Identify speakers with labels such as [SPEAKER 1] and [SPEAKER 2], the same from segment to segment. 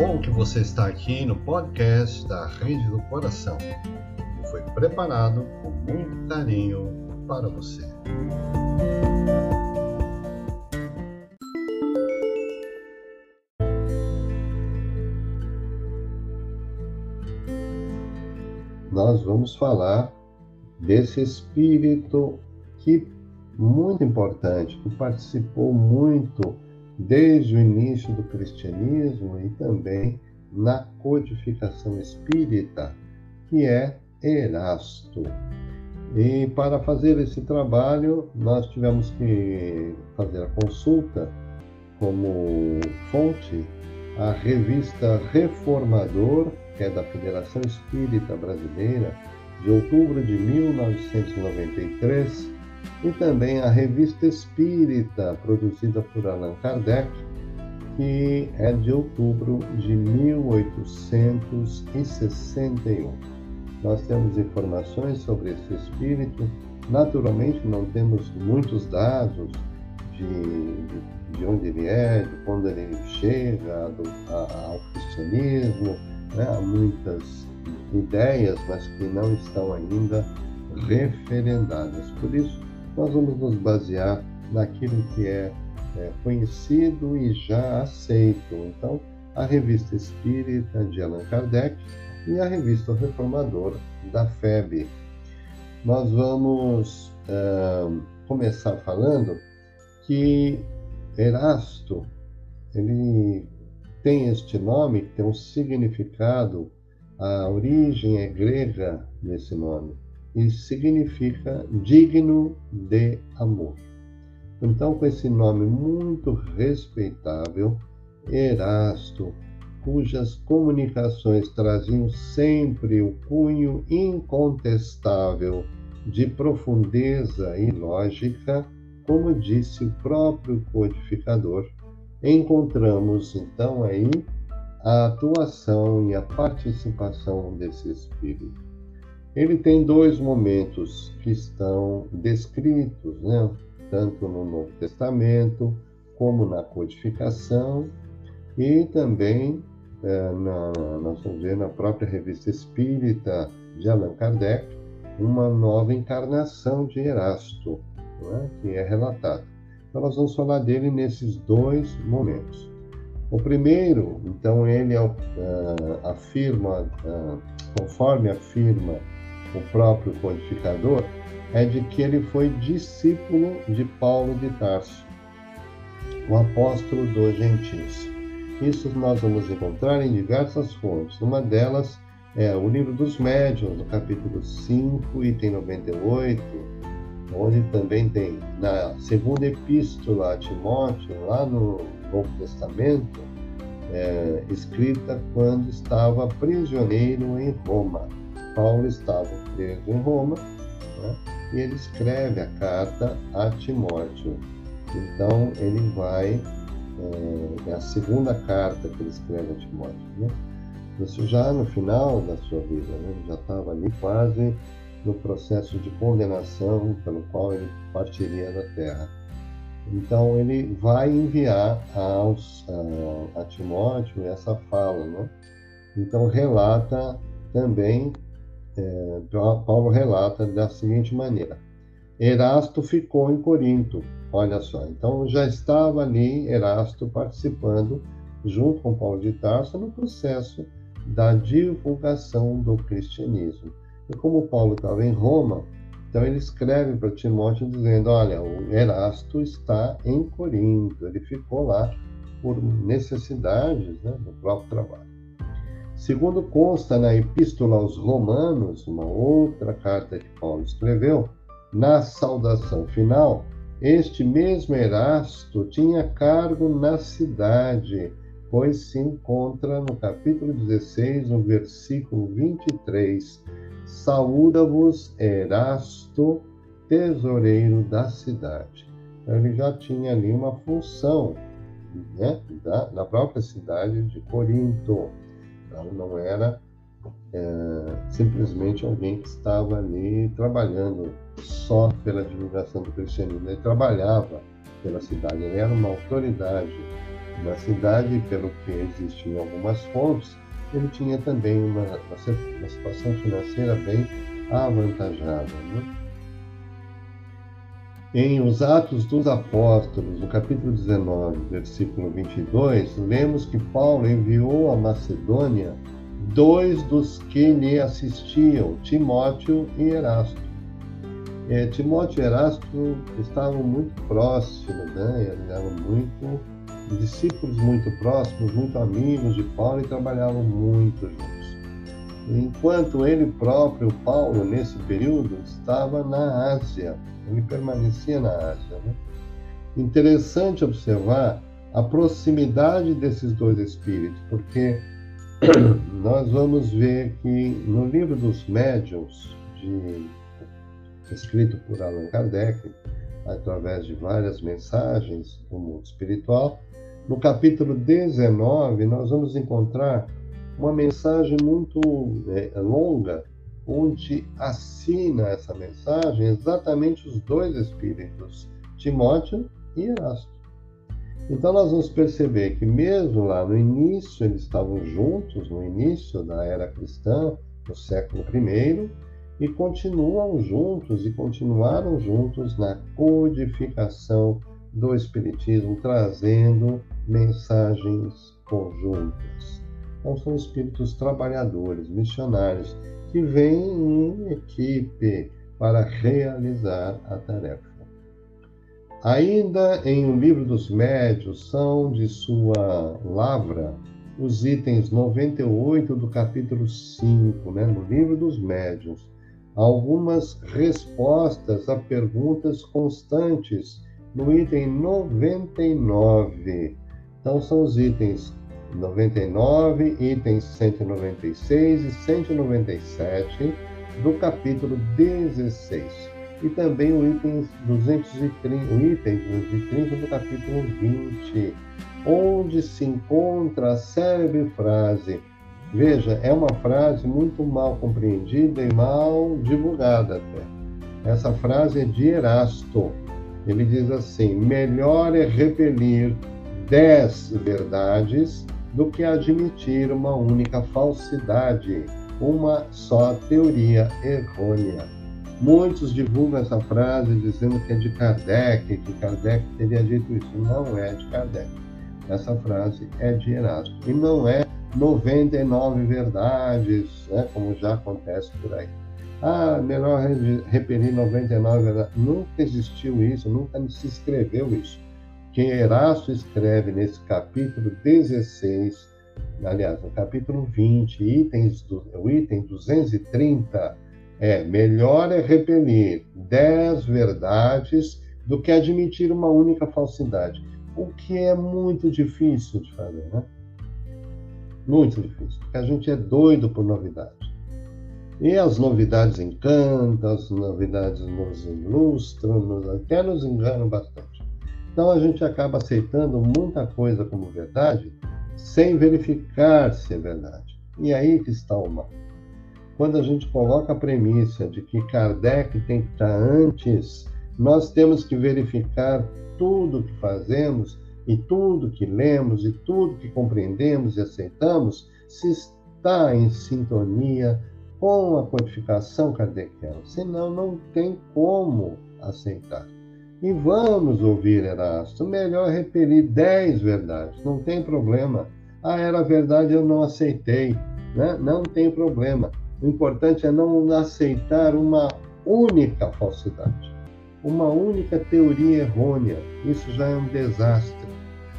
[SPEAKER 1] bom que você está aqui no podcast da Rede do Coração, que foi preparado com muito carinho para você. Nós vamos falar desse espírito que muito importante, que participou muito desde o início do cristianismo e também na codificação espírita, que é Erasto. E para fazer esse trabalho, nós tivemos que fazer a consulta como fonte a revista Reformador, que é da Federação Espírita Brasileira, de outubro de 1993, e também a Revista Espírita, produzida por Allan Kardec, que é de outubro de 1861. Nós temos informações sobre esse espírito. Naturalmente, não temos muitos dados de, de onde ele é, de quando ele chega ao cristianismo. Né? Há muitas ideias, mas que não estão ainda referendadas. Por isso, nós vamos nos basear naquilo que é, é conhecido e já aceito. Então, a Revista Espírita de Allan Kardec e a Revista Reformadora da FEB. Nós vamos começar falando que Erasto ele tem este nome, tem um significado, a origem é grega desse nome e significa digno de amor. Então, com esse nome muito respeitável, Erasto, cujas comunicações traziam sempre o cunho incontestável de profundeza e lógica, como disse o próprio codificador, encontramos então aí a atuação e a participação desse espírito. Ele tem dois momentos que estão descritos, né? tanto no Novo Testamento como na codificação e também é, na, nós vamos ver na própria revista espírita de Allan Kardec uma nova encarnação de Erasto, né? que é relatada. Então nós vamos falar dele nesses dois momentos. O primeiro, então, ele uh, afirma, uh, conforme afirma o próprio codificador, é de que ele foi discípulo de Paulo de Tarso, o apóstolo dos gentios. Isso nós vamos encontrar em diversas fontes. Uma delas é o livro dos médiuns, no capítulo 5, item 98, onde também tem na segunda epístola a Timóteo, lá no Novo Testamento, é, escrita quando estava prisioneiro em Roma. Paulo estava preso em Roma né, e ele escreve a carta a Timóteo. Então ele vai, é, é, a segunda carta que ele escreve a Timóteo. Né? Isso já no final da sua vida, né? já estava ali quase no processo de condenação pelo qual ele partiria da terra. Então ele vai enviar aos, a, a Timóteo essa fala, né? Então relata também é, Paulo relata da seguinte maneira: Erasto ficou em Corinto. Olha só, então já estava ali Erasto participando, junto com Paulo de Tarso, no processo da divulgação do cristianismo. E como Paulo estava em Roma, então ele escreve para Timóteo dizendo: Olha, o Erasto está em Corinto, ele ficou lá por necessidades né, do próprio trabalho. Segundo consta na Epístola aos Romanos, uma outra carta que Paulo escreveu, na saudação final, este mesmo Erasto tinha cargo na cidade, pois se encontra no capítulo 16, no versículo 23. Saúda-vos, Erasto, tesoureiro da cidade. Então, ele já tinha ali uma função né, da, da própria cidade de Corinto. Então, não era é, simplesmente alguém que estava ali trabalhando só pela divulgação do cristianismo. Ele trabalhava pela cidade, ele era uma autoridade na cidade, pelo que existem algumas fontes, ele tinha também uma, uma, situação financeira bem avantajada. Né? Em Os Atos dos Apóstolos, no capítulo 19, versículo 22, lemos que Paulo enviou à Macedônia dois dos que lhe assistiam, Timóteo e Erasto. É, Timóteo e Erasto estavam muito próximos, né? eram muito discípulos muito próximos, muito amigos de Paulo e trabalhavam muito juntos. Enquanto ele próprio, Paulo, nesse período, estava na Ásia, ele permanecia na Ásia. Né? Interessante observar a proximidade desses dois espíritos, porque nós vamos ver que no livro dos médiuns, de, escrito por Allan Kardec, através de várias mensagens do mundo espiritual, no capítulo 19, nós vamos encontrar uma mensagem muito é, longa, onde assina essa mensagem exatamente os dois espíritos, Timóteo e Erasto. Então nós vamos perceber que mesmo lá no início eles estavam juntos, no início da era cristã, no século I, e continuam juntos e continuaram juntos na codificação do Espiritismo, trazendo mensagens conjuntas. Então, são espíritos trabalhadores, missionários, que vêm em equipe para realizar a tarefa. Ainda em O Livro dos Médios, são de sua lavra os itens 98 do capítulo 5, né, no Livro dos Médios, algumas respostas a perguntas constantes no item 99. Então, são os itens 99, itens 196 e 197 do capítulo 16. E também o item 230, o item 230 do capítulo 20, onde se encontra a célebre frase. Veja, é uma frase muito mal compreendida e mal divulgada até. Essa frase é de Erasto. Ele diz assim: melhor é repelir dez verdades do que admitir uma única falsidade, uma só teoria errônea. Muitos divulgam essa frase dizendo que é de Kardec, que Kardec teria dito isso. Não é de Kardec. Essa frase é de Erasto. E não é 99 verdades, né, como já acontece por aí. Ah, melhor repelir 99 verdades. Nunca existiu isso, nunca se escreveu isso que Erasto escreve nesse capítulo 16, aliás, no capítulo 20, itens do, o item 230, é melhor é repelir dez verdades do que admitir uma única falsidade, o que é muito difícil de fazer, né? Muito difícil, porque a gente é doido por novidade. E as novidades encantam, as novidades nos ilustram, até nos enganam bastante. Então a gente acaba aceitando muita coisa como verdade sem verificar se é verdade. E aí que está o mal. Quando a gente coloca a premissa de que Kardec tem que estar antes, nós temos que verificar tudo que fazemos e tudo que lemos e tudo que compreendemos e aceitamos se está em sintonia com a codificação kardeciana. Senão, não tem como aceitar. E vamos ouvir Erasto. Melhor repelir dez verdades, não tem problema. Ah, era verdade, eu não aceitei. Né? Não tem problema. O importante é não aceitar uma única falsidade, uma única teoria errônea. Isso já é um desastre.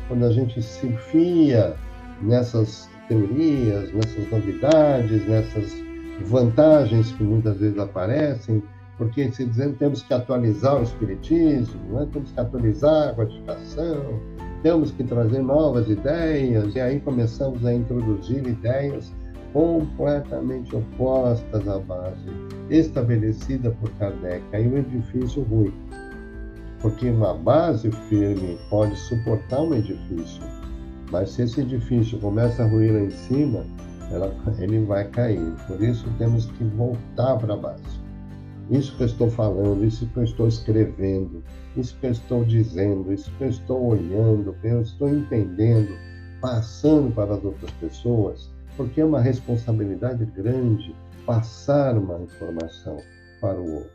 [SPEAKER 1] Quando a gente se fia nessas teorias, nessas novidades, nessas vantagens que muitas vezes aparecem, porque se dizendo temos que atualizar o espiritismo, né? temos que atualizar a codificação, temos que trazer novas ideias, e aí começamos a introduzir ideias completamente opostas à base estabelecida por Kardec. Aí o edifício ruim, porque uma base firme pode suportar um edifício, mas se esse edifício começa a ruir lá em cima, ela, ele vai cair. Por isso temos que voltar para a base. Isso que eu estou falando, isso que eu estou escrevendo, isso que eu estou dizendo, isso que eu estou olhando, que eu estou entendendo, passando para as outras pessoas, porque é uma responsabilidade grande passar uma informação para o outro.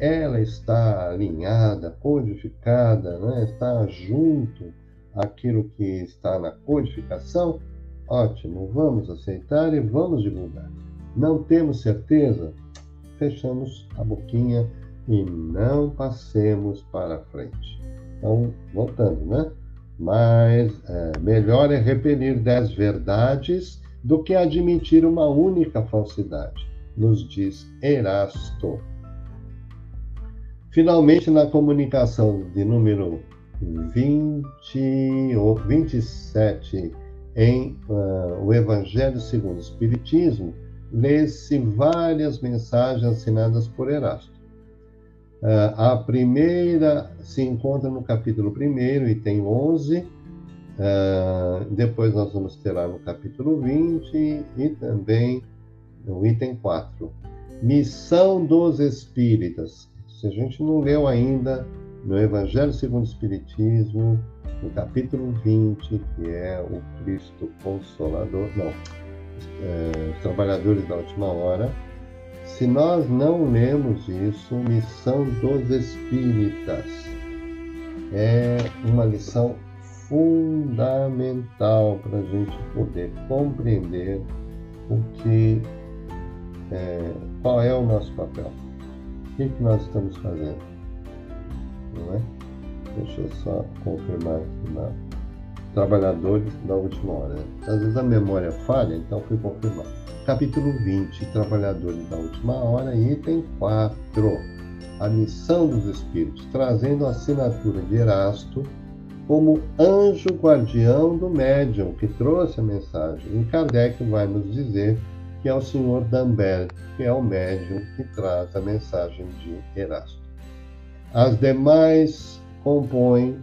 [SPEAKER 1] Ela está alinhada, codificada, né? está junto àquilo que está na codificação, ótimo, vamos aceitar e vamos divulgar. Não temos certeza? Fechamos a boquinha e não passemos para frente. Então, voltando, né? Mas é, melhor é repelir dez verdades do que admitir uma única falsidade, nos diz Erasto. Finalmente, na comunicação de número 20 ou 27 em uh, o Evangelho segundo o Espiritismo, lê-se várias mensagens assinadas por Erasto. Uh, a primeira se encontra no capítulo 1, item 11, uh, depois nós vamos ter lá no capítulo 20 e também no item 4. Missão dos Espíritas. Se a gente não leu ainda no Evangelho segundo o Espiritismo, no capítulo 20, que é o Cristo Consolador, não, é, Trabalhadores da Última Hora, se nós não lemos isso, Missão dos Espíritas. É uma lição fundamental para a gente poder compreender o que é, qual é o nosso papel, o que, que nós estamos fazendo, não é? Deixa eu só confirmar aqui na Trabalhadores da Última Hora. Às vezes a memória falha, então fui confirmar. Capítulo 20, Trabalhadores da Última Hora, item 4. A missão dos Espíritos, trazendo a assinatura de Erasto como anjo guardião do médium que trouxe a mensagem. E Kardec vai nos dizer que é o senhor Dambert, que é o médium que traz a mensagem de Erasto. As demais compõem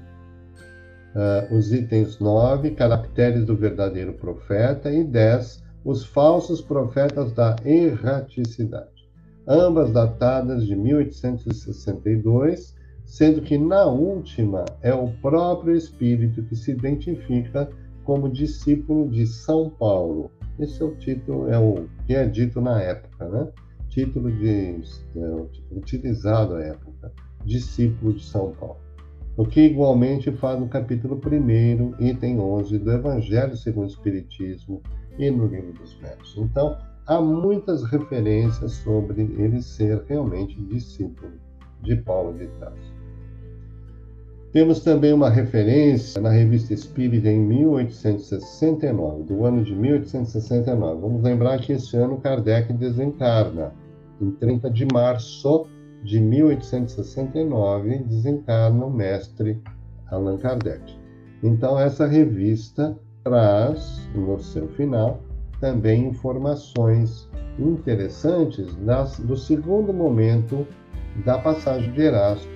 [SPEAKER 1] uh, os itens 9, caracteres do verdadeiro profeta, e 10, os falsos profetas da erraticidade. Ambas datadas de 1862, sendo que na última é o próprio espírito que se identifica como discípulo de São Paulo. Esse é o título, é o que é dito na época, né? Título de, é, utilizado à época, discípulo de São Paulo o que igualmente faz no capítulo 1, item 11 do Evangelho segundo o Espiritismo e no Livro dos Médios. Então, há muitas referências sobre ele ser realmente discípulo de Paulo de Tarso. Temos também uma referência na Revista Espírita em 1869, do ano de 1869. Vamos lembrar que esse ano Kardec desencarna, em 30 de março de 1869, desencarna o mestre Allan Kardec. Então, essa revista traz, no seu final, também informações interessantes das, do segundo momento da passagem de Erasto,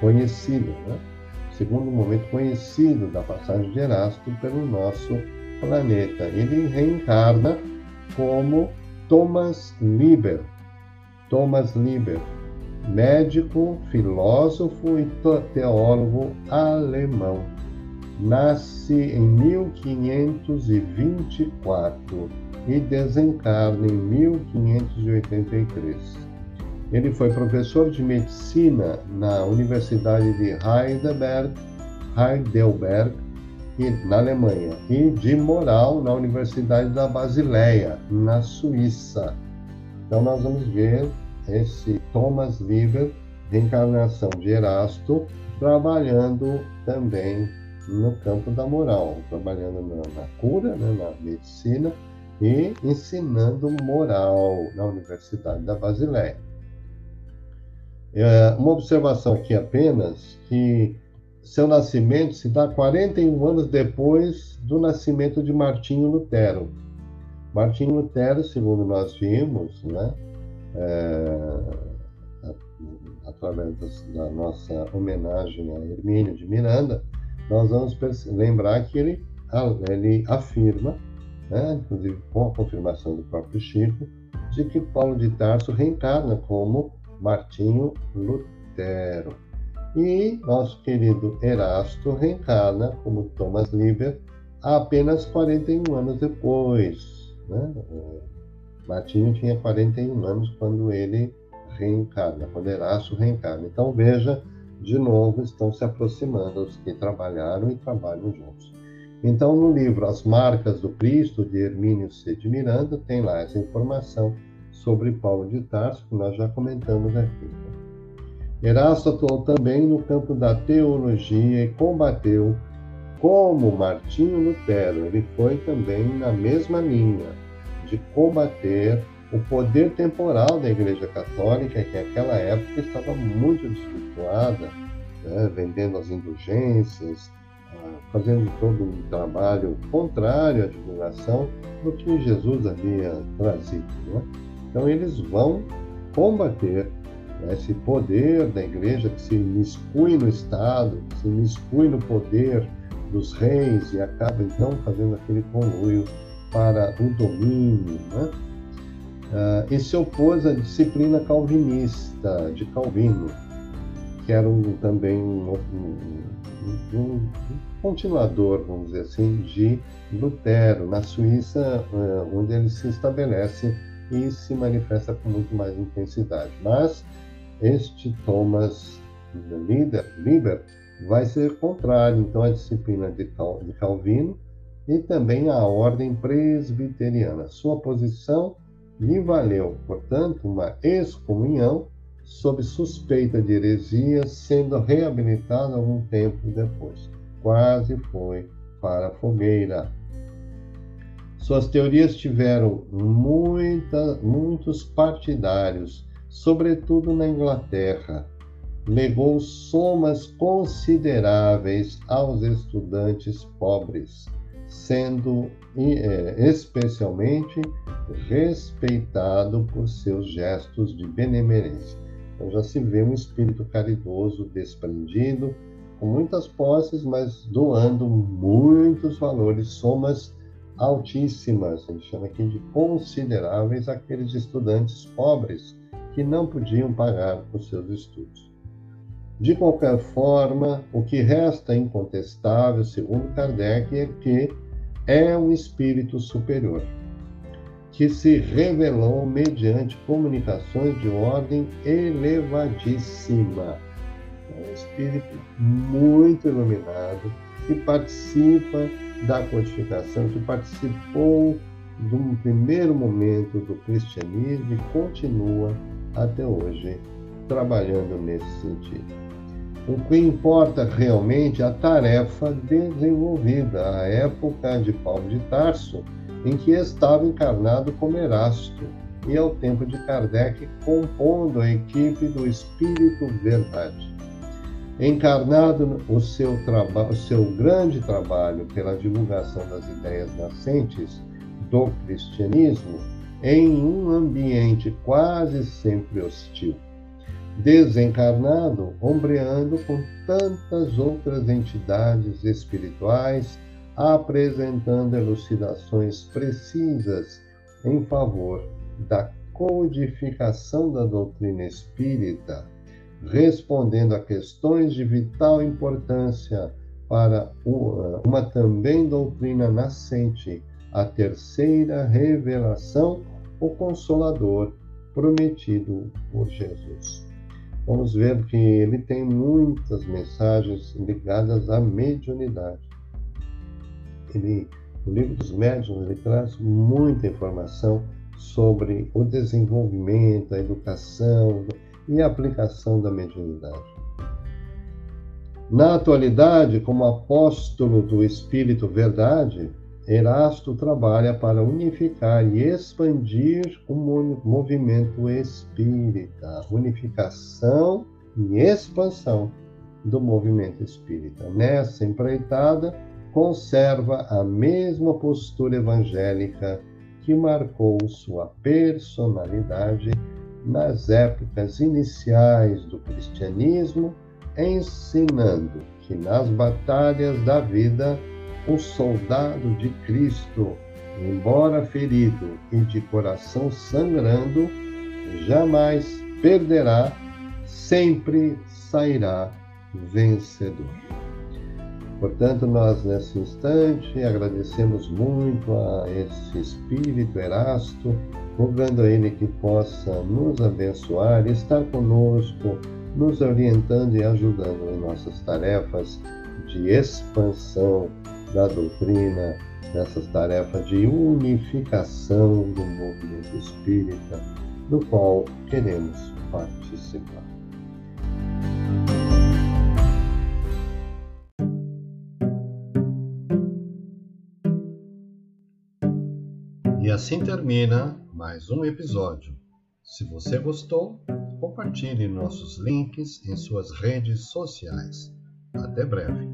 [SPEAKER 1] conhecido, né? segundo momento conhecido da passagem de Erasto pelo nosso planeta. Ele reencarna como Thomas Liber. Thomas Liber, médico, filósofo e teólogo alemão. Nasce em 1524 e desencarna em 1583. Ele foi professor de medicina na Universidade de Heidelberg, Heidelberg na Alemanha, e de moral na Universidade da Basileia, na Suíça. Então nós vamos ver esse Thomas Liber, reencarnação de Erasto, trabalhando também no campo da moral, trabalhando na, na cura, né, na medicina e ensinando moral na Universidade da Basileia. É, uma observação aqui apenas, que seu nascimento se dá 41 anos depois do nascimento de Martinho Lutero. Martinho Lutero, segundo nós vimos, né, é, através da nossa homenagem a Hermínio de Miranda, nós vamos lembrar que ele, ele afirma, né, inclusive com a confirmação do próprio Chico, de que Paulo de Tarso reencarna como Martinho Lutero. E nosso querido Erasto reencarna como Thomas Liber apenas 41 anos depois. Né? Martinho tinha 41 anos quando ele reencarna, quando Erasto reencarna. Então veja, de novo, estão se aproximando os que trabalharam e trabalham juntos. Então, no livro As Marcas do Cristo, de Hermínio C. de Miranda, tem lá essa informação sobre Paulo de Tarso, que nós já comentamos aqui. Erasto atuou também no campo da teologia e combateu, como Martinho Lutero, ele foi também na mesma linha de combater o poder temporal da Igreja Católica, que naquela época estava muito desvirtuada, né, vendendo as indulgências, ah, fazendo todo um trabalho contrário à divulgação do que Jesus havia trazido. Né? Então, eles vão combater né, esse poder da igreja que se miscui no Estado, que se miscui no poder dos reis e acaba então fazendo aquele conluio para o domínio. Né? Uh, e se opôs à disciplina calvinista de Calvino, que era um, também um, um, um, continuador, vamos dizer assim, de Lutero, na Suíça, uh, onde ele se estabelece e se manifesta com muito mais intensidade. Mas este Thomas Liber, Liber vai ser contrário, então, à disciplina de, Cal, de Calvino e também à ordem presbiteriana. Sua posição lhe valeu, portanto, uma excomunhão sob suspeita de heresia, sendo reabilitado algum tempo depois. Quase foi para a fogueira. Suas teorias tiveram muita, muitos partidários, sobretudo na Inglaterra. Legou somas consideráveis aos estudantes pobres, sendo é, especialmente respeitado por seus gestos de benemerência. Então já se vê um espírito caridoso, desprendido, com muitas posses, mas doando muitos valores, somas altíssimas, a gente chama aqui de consideráveis, aqueles estudantes pobres que não podiam pagar os seus estudos. De qualquer forma, o que resta incontestável, segundo Kardec, é que é um espírito superior, que se revelou mediante comunicações de ordem elevadíssima. É um espírito muito iluminado, que participa da codificação, que participou um primeiro momento do cristianismo e continua até hoje trabalhando nesse sentido. O que importa realmente é a tarefa desenvolvida, a época de Paulo de Tarso, em que estava encarnado como Erasto, e ao tempo de Kardec compondo a equipe do Espírito Verdade. Encarnado o seu, o seu grande trabalho pela divulgação das ideias nascentes do cristianismo em um ambiente quase sempre hostil. Desencarnado, ombreando com tantas outras entidades espirituais, apresentando elucidações precisas em favor da codificação da doutrina espírita respondendo a questões de vital importância para uma também doutrina nascente, a terceira revelação, o Consolador prometido por Jesus. Vamos ver que ele tem muitas mensagens ligadas à mediunidade. Ele, o livro dos médiuns ele traz muita informação sobre o desenvolvimento, a educação, e a aplicação da mediunidade. Na atualidade, como apóstolo do Espírito Verdade, Erasto trabalha para unificar e expandir o movimento espírita, unificação e expansão do movimento espírita. Nessa empreitada, conserva a mesma postura evangélica que marcou sua personalidade nas épocas iniciais do cristianismo, ensinando que nas batalhas da vida o soldado de Cristo, embora ferido e de coração sangrando, jamais perderá, sempre sairá vencedor. Portanto, nós nesse instante agradecemos muito a esse Espírito Erasto, rogando a Ele que possa nos abençoar, estar conosco, nos orientando e ajudando em nossas tarefas de expansão da doutrina, nessas tarefas de unificação do movimento espírita, do qual queremos participar. E assim termina mais um episódio. Se você gostou, compartilhe nossos links em suas redes sociais. Até breve.